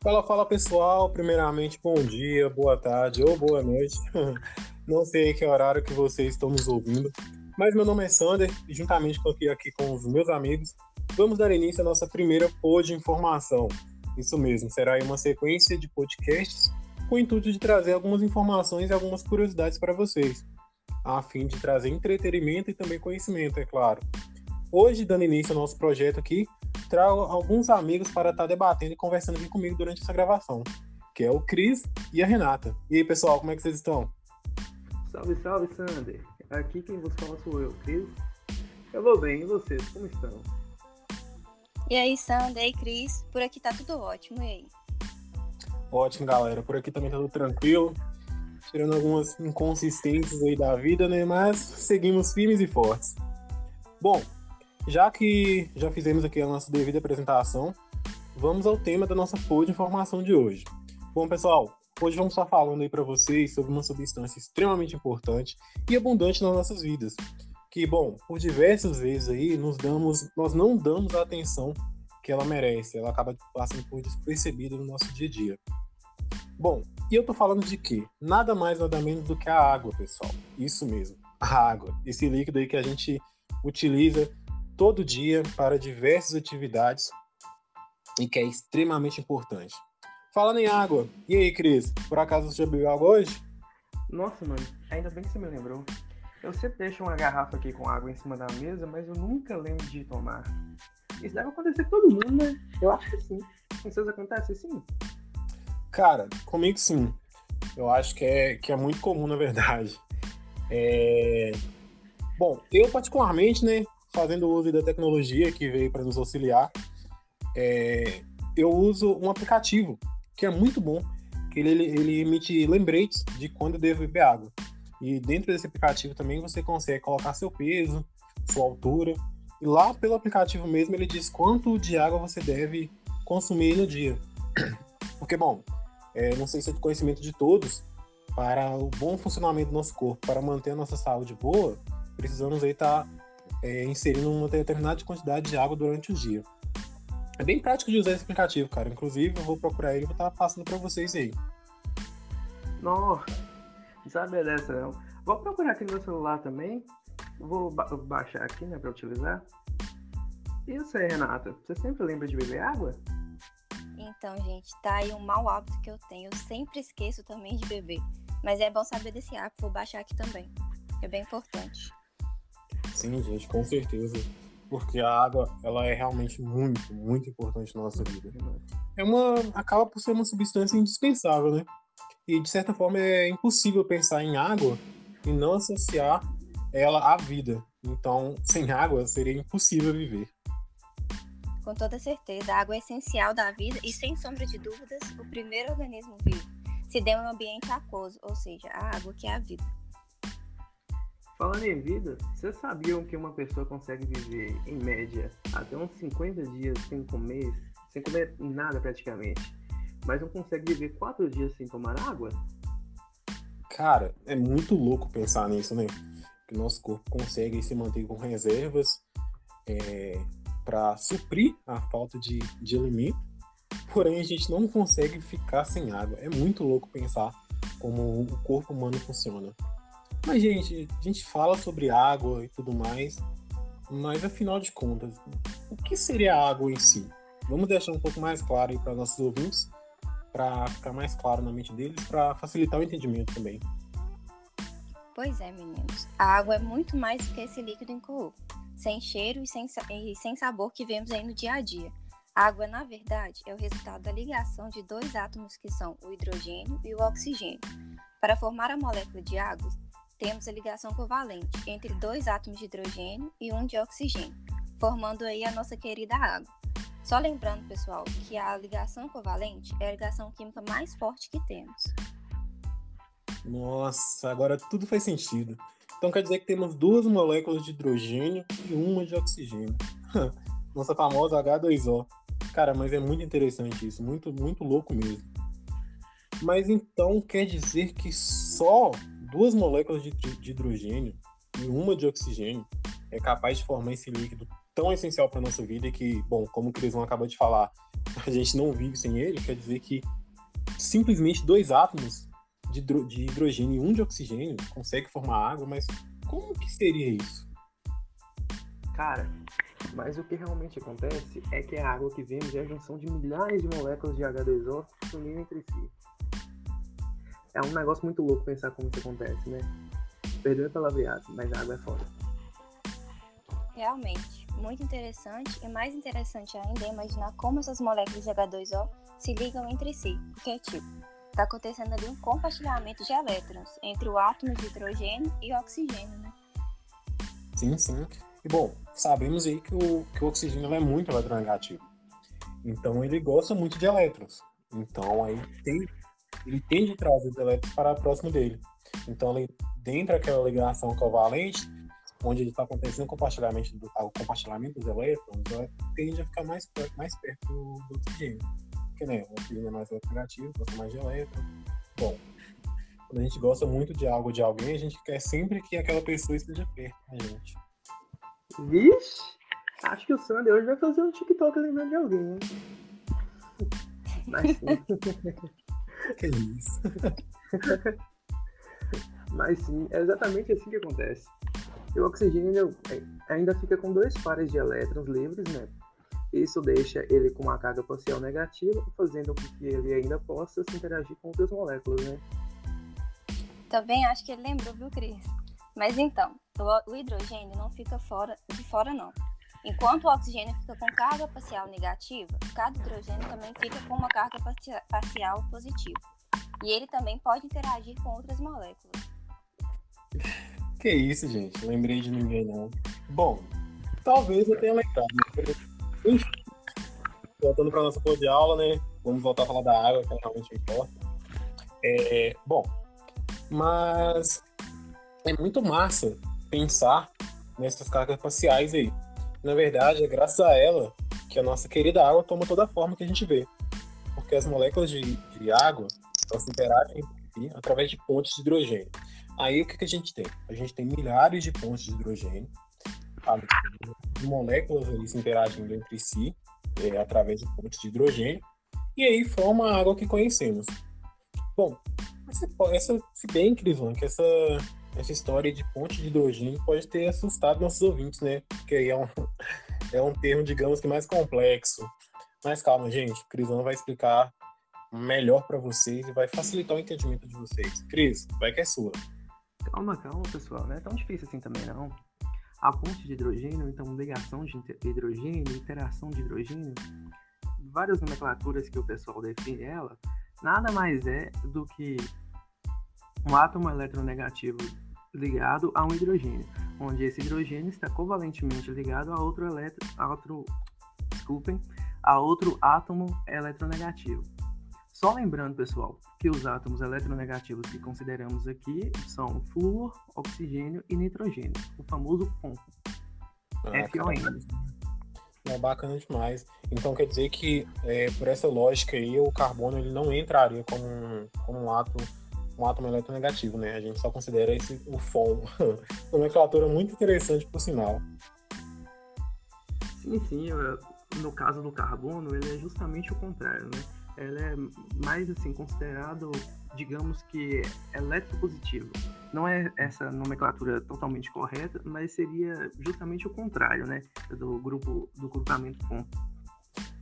Fala, fala pessoal. Primeiramente, bom dia, boa tarde ou boa noite. Não sei que horário que vocês estão nos ouvindo, mas meu nome é Sander e juntamente aqui, aqui com os meus amigos, vamos dar início à nossa primeira pod de informação. Isso mesmo, será uma sequência de podcasts com o intuito de trazer algumas informações e algumas curiosidades para vocês, a fim de trazer entretenimento e também conhecimento, é claro. Hoje, dando início ao nosso projeto aqui, trago alguns amigos para estar debatendo e conversando aqui comigo durante essa gravação, que é o Cris e a Renata. E aí, pessoal, como é que vocês estão? Salve, salve, Sander. Aqui quem vos fala sou eu, Cris. Eu vou bem, e vocês, como estão? E aí, Sander, e aí, Cris? Por aqui tá tudo ótimo, e aí? Ótimo, galera. Por aqui também tá tudo tranquilo. Tirando algumas inconsistências aí da vida, né? Mas seguimos firmes e fortes. Bom, já que já fizemos aqui a nossa devida apresentação, vamos ao tema da nossa pod de informação de hoje. Bom, pessoal, hoje vamos estar falando aí para vocês sobre uma substância extremamente importante e abundante nas nossas vidas, que, bom, por diversas vezes aí nos damos, nós não damos a atenção que ela merece, ela acaba passando por despercebida no nosso dia a dia. Bom, e eu tô falando de quê? Nada mais, nada menos do que a água, pessoal. Isso mesmo, a água. Esse líquido aí que a gente utiliza todo dia para diversas atividades e que é extremamente importante. Falando em água, e aí, Cris? Por acaso você já bebeu água hoje? Nossa, mano, ainda bem que você me lembrou. Eu sempre deixo uma garrafa aqui com água em cima da mesa, mas eu nunca lembro de tomar. Isso deve acontecer com todo mundo, né? Eu acho que sim. Com vocês acontece assim? Cara, comigo sim. Eu acho que é, que é muito comum, na verdade. É... Bom, eu particularmente, né, fazendo uso da tecnologia que veio para nos auxiliar, é, eu uso um aplicativo que é muito bom, que ele, ele emite lembretes de quando eu devo beber água. E dentro desse aplicativo também você consegue colocar seu peso, sua altura, e lá pelo aplicativo mesmo ele diz quanto de água você deve consumir no dia. Porque, bom, é, não sei se é de conhecimento de todos, para o bom funcionamento do nosso corpo, para manter a nossa saúde boa, precisamos aí estar tá é, inserindo uma determinada quantidade de água durante o dia. É bem prático de usar esse aplicativo, cara. Inclusive, eu vou procurar ele e vou estar passando para vocês aí. Nossa, não sabe dessa não. Vou procurar aqui no meu celular também. Vou ba baixar aqui, né, para utilizar. E você, Renata? Você sempre lembra de beber água? Então, gente, tá aí um mau hábito que eu tenho. Eu sempre esqueço também de beber. Mas é bom saber desse hábito, vou baixar aqui também. É bem importante. Sim, gente, com certeza. Porque a água, ela é realmente muito, muito importante na nossa vida. É uma, acaba por ser uma substância indispensável, né? E de certa forma é impossível pensar em água e não associar ela à vida. Então, sem água seria impossível viver. Com toda certeza, a água é essencial da vida e, sem sombra de dúvidas, o primeiro organismo vivo se deu em um ambiente aquoso, ou seja, a água que é a vida. Falando em vida, vocês sabiam que uma pessoa consegue viver, em média, até uns 50 dias sem comer, sem comer nada praticamente, mas não consegue viver 4 dias sem tomar água? Cara, é muito louco pensar nisso, né? Que o nosso corpo consegue se manter com reservas é, para suprir a falta de, de alimento, porém a gente não consegue ficar sem água. É muito louco pensar como o corpo humano funciona. Mas, gente, a gente fala sobre água e tudo mais, mas afinal de contas, o que seria a água em si? Vamos deixar um pouco mais claro aí para nossos ouvintes, para ficar mais claro na mente deles, para facilitar o entendimento também. Pois é, meninos. A água é muito mais que esse líquido incolor, sem cheiro e sem, e sem sabor que vemos aí no dia a dia. A água, na verdade, é o resultado da ligação de dois átomos que são o hidrogênio e o oxigênio. Para formar a molécula de água, temos a ligação covalente entre dois átomos de hidrogênio e um de oxigênio, formando aí a nossa querida água. Só lembrando, pessoal, que a ligação covalente é a ligação química mais forte que temos. Nossa, agora tudo faz sentido. Então quer dizer que temos duas moléculas de hidrogênio e uma de oxigênio. Nossa famosa H2O. Cara, mas é muito interessante isso, muito, muito louco mesmo. Mas então quer dizer que só duas moléculas de, de hidrogênio e uma de oxigênio é capaz de formar esse líquido tão essencial para nossa vida que, bom, como o Crisão acabou de falar, a gente não vive sem ele, quer dizer que simplesmente dois átomos de, de hidrogênio e um de oxigênio conseguem formar água, mas como que seria isso? Cara, mas o que realmente acontece é que a água que vemos é a junção de milhares de moléculas de H2O se unindo entre si. É um negócio muito louco pensar como isso acontece, né? Perdeu a palavreado, mas a água é foda. Realmente, muito interessante e mais interessante ainda é imaginar como essas moléculas de H2O se ligam entre si, porque é tipo, está acontecendo ali um compartilhamento de elétrons entre o átomo de hidrogênio e o oxigênio, né? Sim, sim. E bom, sabemos aí que o, que o oxigênio é muito eletronegativo. Então ele gosta muito de elétrons. Então aí tem, ele tende a trazer os elétrons para próximo dele. Então ele, dentro daquela ligação covalente, onde está acontecendo o compartilhamento, do, o compartilhamento dos elétrons, ela tende a ficar mais, perto, mais perto do, do oxigênio. Porque né, o oxigênio é mais eletronegativo, gosta mais de elétrons. Bom, quando a gente gosta muito de algo de alguém, a gente quer sempre que aquela pessoa esteja perto da gente. Vixe, acho que o Sander hoje vai fazer um TikTok lembrando de alguém, hein? Mas sim. que isso? Mas sim, é exatamente assim que acontece. E o oxigênio ainda fica com dois pares de elétrons livres, né? Isso deixa ele com uma carga parcial negativa, fazendo com que ele ainda possa se interagir com outras moléculas, né? Também acho que ele lembrou, viu, Cris? Mas então, o, hidrogênio não fica fora de fora não. Enquanto o oxigênio fica com carga parcial negativa, cada hidrogênio também fica com uma carga parcial positiva. E ele também pode interagir com outras moléculas. Que isso, gente? Lembrei de ninguém não. Bom, talvez eu tenha lembrado. Né? Voltando para nossa de aula, né? Vamos voltar a falar da água, que realmente importa. É, bom, mas é muito massa pensar nessas cargas parciais aí. Na verdade, é graças a ela que a nossa querida água toma toda a forma que a gente vê. Porque as moléculas de, de água elas se interagem através de pontes de hidrogênio. Aí o que, que a gente tem? A gente tem milhares de pontes de hidrogênio, sabe? moléculas ali se interagindo entre si é, através de pontes de hidrogênio, e aí forma a água que conhecemos. Bom, essa, essa se bem, Crislão, que essa essa história de ponte de hidrogênio pode ter assustado nossos ouvintes, né? Porque aí é um, é um termo, digamos que mais complexo. Mas calma, gente, o Crisão vai explicar melhor para vocês e vai facilitar o entendimento de vocês. Cris, vai que é sua. Calma, calma, pessoal, não é tão difícil assim também, não. A ponte de hidrogênio, então ligação de hidrogênio, interação de hidrogênio, várias nomenclaturas que o pessoal define ela, nada mais é do que um átomo eletronegativo ligado a um hidrogênio, onde esse hidrogênio está covalentemente ligado a outro eletro, a outro, desculpem, a outro átomo eletronegativo. Só lembrando, pessoal, que os átomos eletronegativos que consideramos aqui são flúor, oxigênio e nitrogênio, o famoso FON. Ah, FON. É bacana demais. Então quer dizer que, é, por essa lógica aí, o carbono ele não entraria como um, como um átomo um átomo eletronegativo, né? A gente só considera esse o FON. Nomenclatura muito interessante, por sinal. Sim, sim. No caso do carbono, ele é justamente o contrário, né? Ele é mais, assim, considerado, digamos que, eletropositivo. Não é essa nomenclatura totalmente correta, mas seria justamente o contrário, né? Do grupo, do grupamento FON.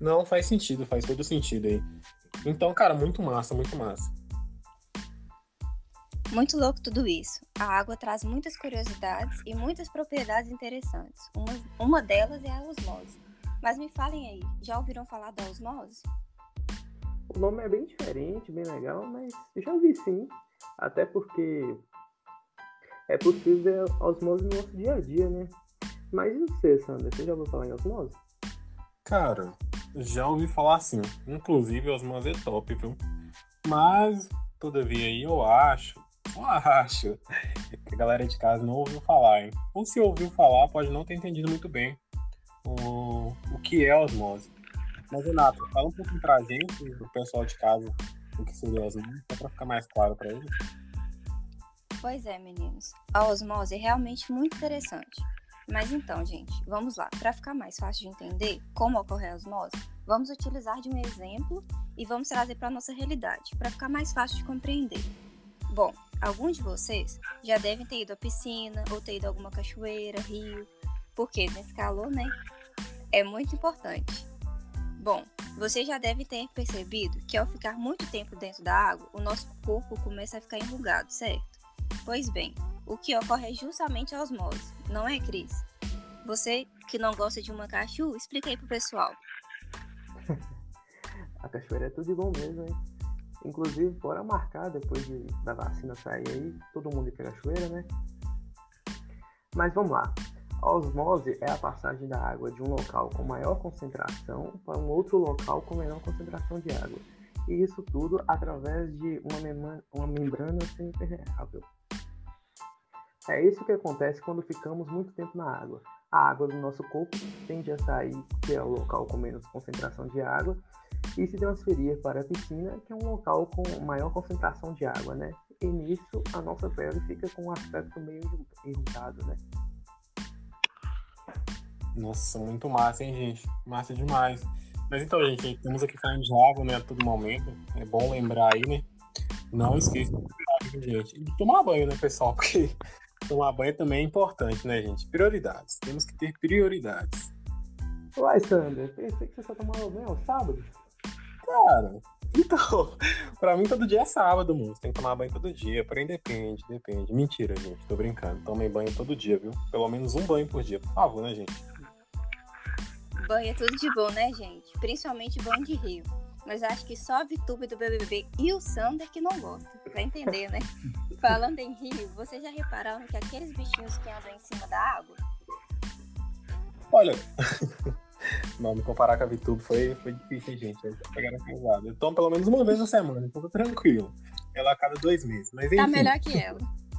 Não, faz sentido, faz todo sentido aí. Então, cara, muito massa, muito massa. Muito louco tudo isso. A água traz muitas curiosidades e muitas propriedades interessantes. Uma, uma delas é a osmose. Mas me falem aí, já ouviram falar da osmose? O nome é bem diferente, bem legal, mas já ouvi sim. Até porque é possível ver osmose no nosso dia a dia, né? Mas e você, Sandra? Você já ouviu falar em osmose? Cara, já ouvi falar sim. Inclusive, osmose é top, viu? Mas, todavia, eu acho eu acho que a galera de casa não ouviu falar, hein? Ou se ouviu falar, pode não ter entendido muito bem o, o que é osmose. Mas, Renato, fala um pouquinho pra gente, pro pessoal de casa, o que seria osmose, só pra ficar mais claro pra eles. Pois é, meninos. A osmose é realmente muito interessante. Mas então, gente, vamos lá. Para ficar mais fácil de entender como ocorre a osmose, Vamos utilizar de um exemplo e vamos trazer para a nossa realidade, para ficar mais fácil de compreender. Bom, alguns de vocês já devem ter ido à piscina ou ter ido a alguma cachoeira, rio, porque nesse calor, né? É muito importante. Bom, você já deve ter percebido que ao ficar muito tempo dentro da água, o nosso corpo começa a ficar enrugado, certo? Pois bem, o que ocorre é justamente a osmose, não é, Cris? Você que não gosta de uma cachu, explica aí pro pessoal. a cachoeira é tudo bom mesmo, hein? Inclusive, bora marcar depois de, da vacina sair aí, todo mundo pra cachoeira, né? Mas vamos lá. A osmose é a passagem da água de um local com maior concentração para um outro local com menor concentração de água. E isso tudo através de uma, uma membrana semi-permeável. É isso que acontece quando ficamos muito tempo na água. A água do nosso corpo tende a sair, que é o local com menos concentração de água, e se transferir para a piscina, que é um local com maior concentração de água, né? E nisso a nossa pele fica com um aspecto meio enrugado, né? Nossa, muito massa, hein, gente? Massa demais. Mas então, gente, estamos aqui falando de água, né, a todo momento. É bom lembrar aí, né? Não esqueça de gente. E tomar banho, né, pessoal? Porque tomar banho também é importante, né, gente? Prioridades. Temos que ter prioridades. Uai, Sander, pensei que você só tomava banho aos sábados. Cara, então, pra mim todo dia é sábado, moço. Tem que tomar banho todo dia. Porém, depende, depende. Mentira, gente. Tô brincando. Tomem banho todo dia, viu? Pelo menos um banho por dia, por favor, né, gente? Banho é tudo de bom, né, gente? Principalmente banho de rio. Mas acho que só a Vitube do BBB e o Sander que não gostam. Pra entender, né? Falando em rio, vocês já repararam que aqueles bichinhos que andam em cima da água? Olha, não, me comparar com a VTube foi, foi difícil, gente. Pegaram pesado. Eu tomo pelo menos uma vez na semana, então tô tranquilo. Ela a cada dois meses. Mas, tá enfim, tá melhor que ela.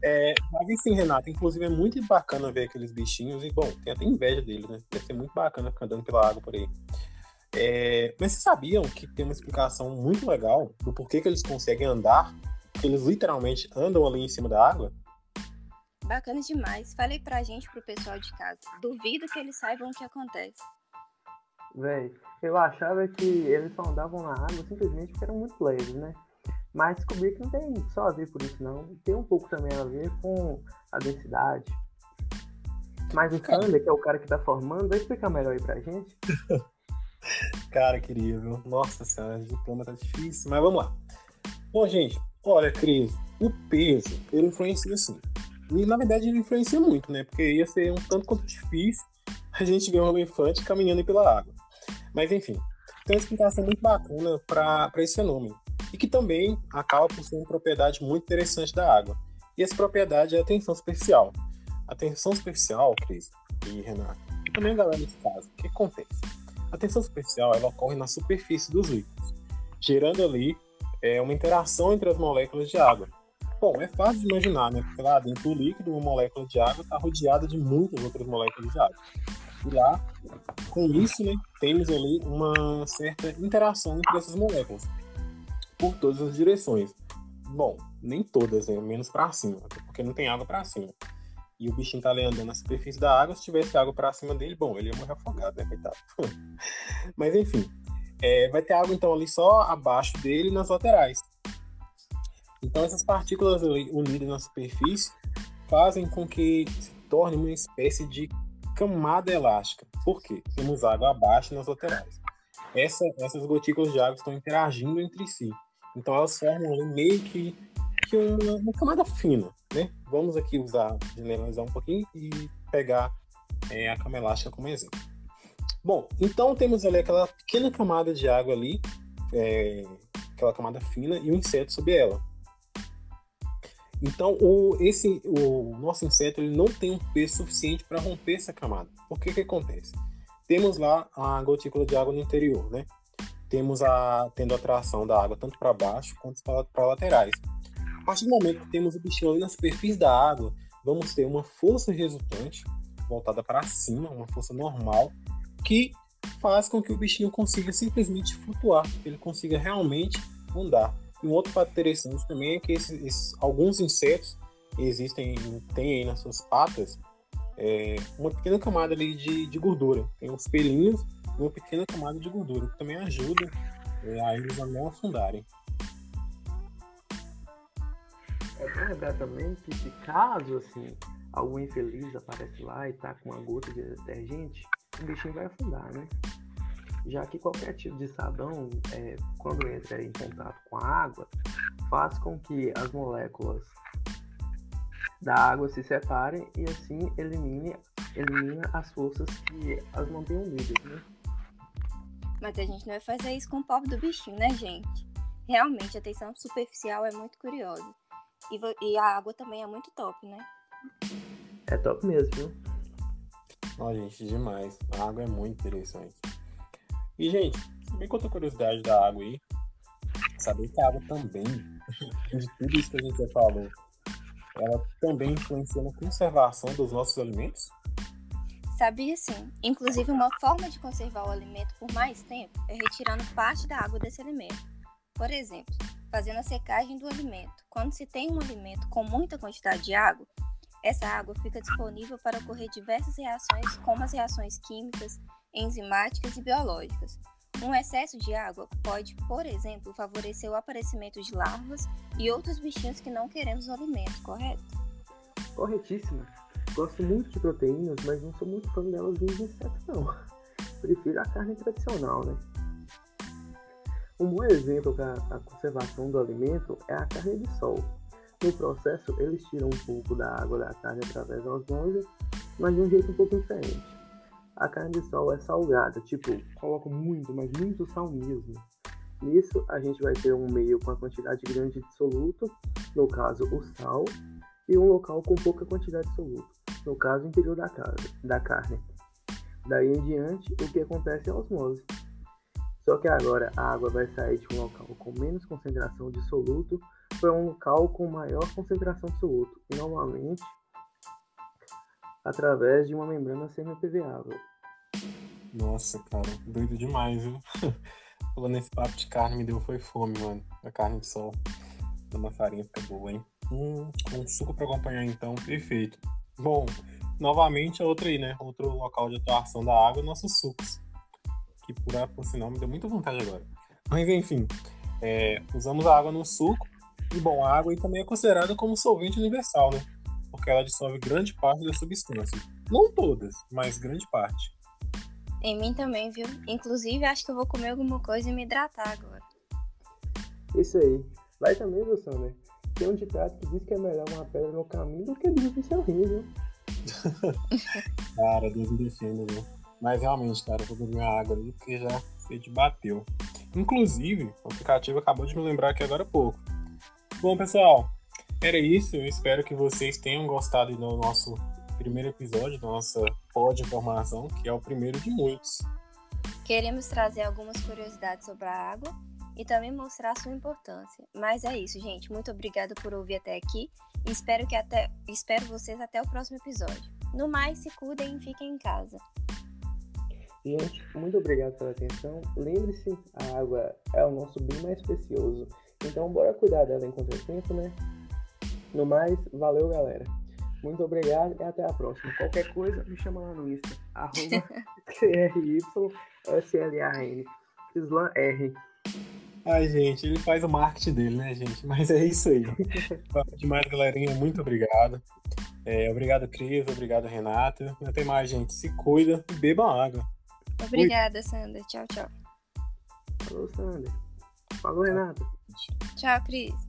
É, mas sim, Renata, inclusive é muito bacana ver aqueles bichinhos e, bom, tem até inveja deles, né? Deve ser muito bacana ficar andando pela água por aí. É, mas vocês sabiam que tem uma explicação muito legal do porquê que eles conseguem andar? Que eles literalmente andam ali em cima da água? Bacana demais. Falei pra gente, pro pessoal de casa. Duvido que eles saibam o que acontece. Véi, eu achava que eles só andavam na água simplesmente porque eram muito leves, né? Mas descobri que não tem só a ver por isso, não. Tem um pouco também a ver com a densidade. Mas o Sander, que é o cara que tá formando, vai explicar melhor aí pra gente. cara, queria, viu? Nossa senhora, diploma tá difícil, mas vamos lá. Bom, gente, olha, Cris, o peso, ele influencia sim. E na verdade ele influencia muito, né? Porque ia ser um tanto quanto difícil a gente ver um elefante caminhando pela água. Mas enfim, tem uma explicação muito bacana para esse fenômeno. E que também acaba por ser uma propriedade muito interessante da água. E essa propriedade é a tensão superficial. A tensão superficial, Cris e Renato, e também a galera nesse caso, o que acontece? A tensão superficial ela ocorre na superfície dos líquidos, gerando ali é, uma interação entre as moléculas de água. Bom, é fácil de imaginar, né? Porque lá dentro do líquido, uma molécula de água está rodeada de muitas outras moléculas de água. E lá, com isso, né, temos ali uma certa interação entre essas moléculas por todas as direções. Bom, nem todas, né? menos para cima, porque não tem água para cima. E o bichinho tá ali andando na superfície da água, se tivesse água para cima dele, bom, ele ia morrer afogado, né, coitado. Mas enfim, é, vai ter água então ali só abaixo dele nas laterais. Então essas partículas unidas na superfície fazem com que se torne uma espécie de camada elástica. Por quê? Temos água abaixo nas laterais. Essa, essas gotículas de água estão interagindo entre si. Então elas formam meio que, que uma, uma, camada fina. Né? Vamos aqui usar, generalizar um pouquinho e pegar é, a cama elástica como exemplo. Bom, então temos ali aquela pequena camada de água ali, é, aquela camada fina, e o inseto sobre ela. Então, o, esse, o nosso inseto ele não tem um peso suficiente para romper essa camada. O que, que acontece? Temos lá a gotícula de água no interior, né? Temos a tendo a atração da água tanto para baixo quanto para laterais. A partir do momento que temos o bichinho ali na superfície da água, vamos ter uma força resultante voltada para cima, uma força normal, que faz com que o bichinho consiga simplesmente flutuar, que ele consiga realmente andar. E um outro fato interessante também é que esses, esses, alguns insetos existem, têm aí nas suas patas é, uma pequena camada ali de, de gordura. Tem uns pelinhos uma pequena camada de gordura, que também ajuda é, a eles a não afundarem. É bom lembrar também que se caso assim, algum infeliz aparece lá e tá com uma gota de detergente, o bichinho vai afundar, né? Já que qualquer tipo de sabão, é, quando entra em contato com a água, faz com que as moléculas da água se separem e assim elimine, elimina as forças que as mantenham vivas, né? Mas a gente não vai fazer isso com o pobre do bichinho, né, gente? Realmente, a tensão superficial é muito curiosa. E, e a água também é muito top, né? É top mesmo, viu? Ó, gente, demais. A água é muito interessante. E, gente, bem outra curiosidade da água aí, saber que a água também, de tudo isso que a gente já falou, ela também influencia na conservação dos nossos alimentos? Sabia sim. Inclusive, uma forma de conservar o alimento por mais tempo é retirando parte da água desse alimento. Por exemplo, fazendo a secagem do alimento. Quando se tem um alimento com muita quantidade de água, essa água fica disponível para ocorrer diversas reações, como as reações químicas, enzimáticas e biológicas. Um excesso de água pode, por exemplo, favorecer o aparecimento de larvas e outros bichinhos que não queremos no alimento, correto? Corretíssimo. Gosto muito de proteínas, mas não sou muito fã delas de insetos, não. Prefiro a carne tradicional, né? Um bom exemplo para a conservação do alimento é a carne de sol. No processo, eles tiram um pouco da água da carne através da osmose, mas de um jeito um pouco diferente. A carne de sol é salgada, tipo, coloco muito, mas muito sal mesmo. Nisso, a gente vai ter um meio com a quantidade grande de soluto, no caso o sal, e um local com pouca quantidade de soluto, no caso o interior da, casa, da carne. Daí em diante, o que acontece é a osmose. Só que agora a água vai sair de um local com menos concentração de soluto para um local com maior concentração de soluto, normalmente através de uma membrana semi-permeável. Nossa, cara, doido demais, viu? Falando nesse papo de carne, me deu foi fome, mano. A carne de sol. Uma farinha fica boa, hein? Hum, com suco para acompanhar, então, perfeito. Bom, novamente, outra aí, né? Outro local de atuação da água, nossos sucos. Que por, por sinal me deu muita vontade agora. Mas enfim, é, usamos a água no suco. E bom, a água aí também é considerada como solvente universal, né? Porque ela dissolve grande parte da substância. Não todas, mas grande parte. Em mim também, viu? Inclusive, acho que eu vou comer alguma coisa e me hidratar agora. Isso aí. Vai também, viu, Sander? Tem um ditado que diz que é melhor uma pedra no caminho do que Deus no seu rio, viu? cara, Deus me defenda, viu? Mas realmente, cara, eu vou beber uma água ali porque já te bateu. Inclusive, o aplicativo acabou de me lembrar aqui agora há pouco. Bom, pessoal, era isso. Eu espero que vocês tenham gostado do nosso primeiro episódio, da nossa pod informação, que é o primeiro de muitos. Queremos trazer algumas curiosidades sobre a água e também mostrar sua importância. Mas é isso, gente. Muito obrigada por ouvir até aqui e espero que até espero vocês até o próximo episódio. No mais, se cuidem e fiquem em casa. Gente, muito obrigado pela atenção. Lembre-se, a água é o nosso bem mais precioso. Então, bora cuidar dela enquanto é tempo, né? No mais, valeu, galera. Muito obrigado e até a próxima. Qualquer coisa, me chama lá no Insta. Arroba TRYSLAN. Islan R. Ai, gente, ele faz o marketing dele, né, gente? Mas é isso aí. Demais, galerinha. Muito obrigado. É, obrigado, Cris. Obrigado, Renata. Até mais, gente. Se cuida e beba água. Obrigada, Sandra. Tchau, tchau. Falou, Sandra. Falou, Renata. Tchau, Cris.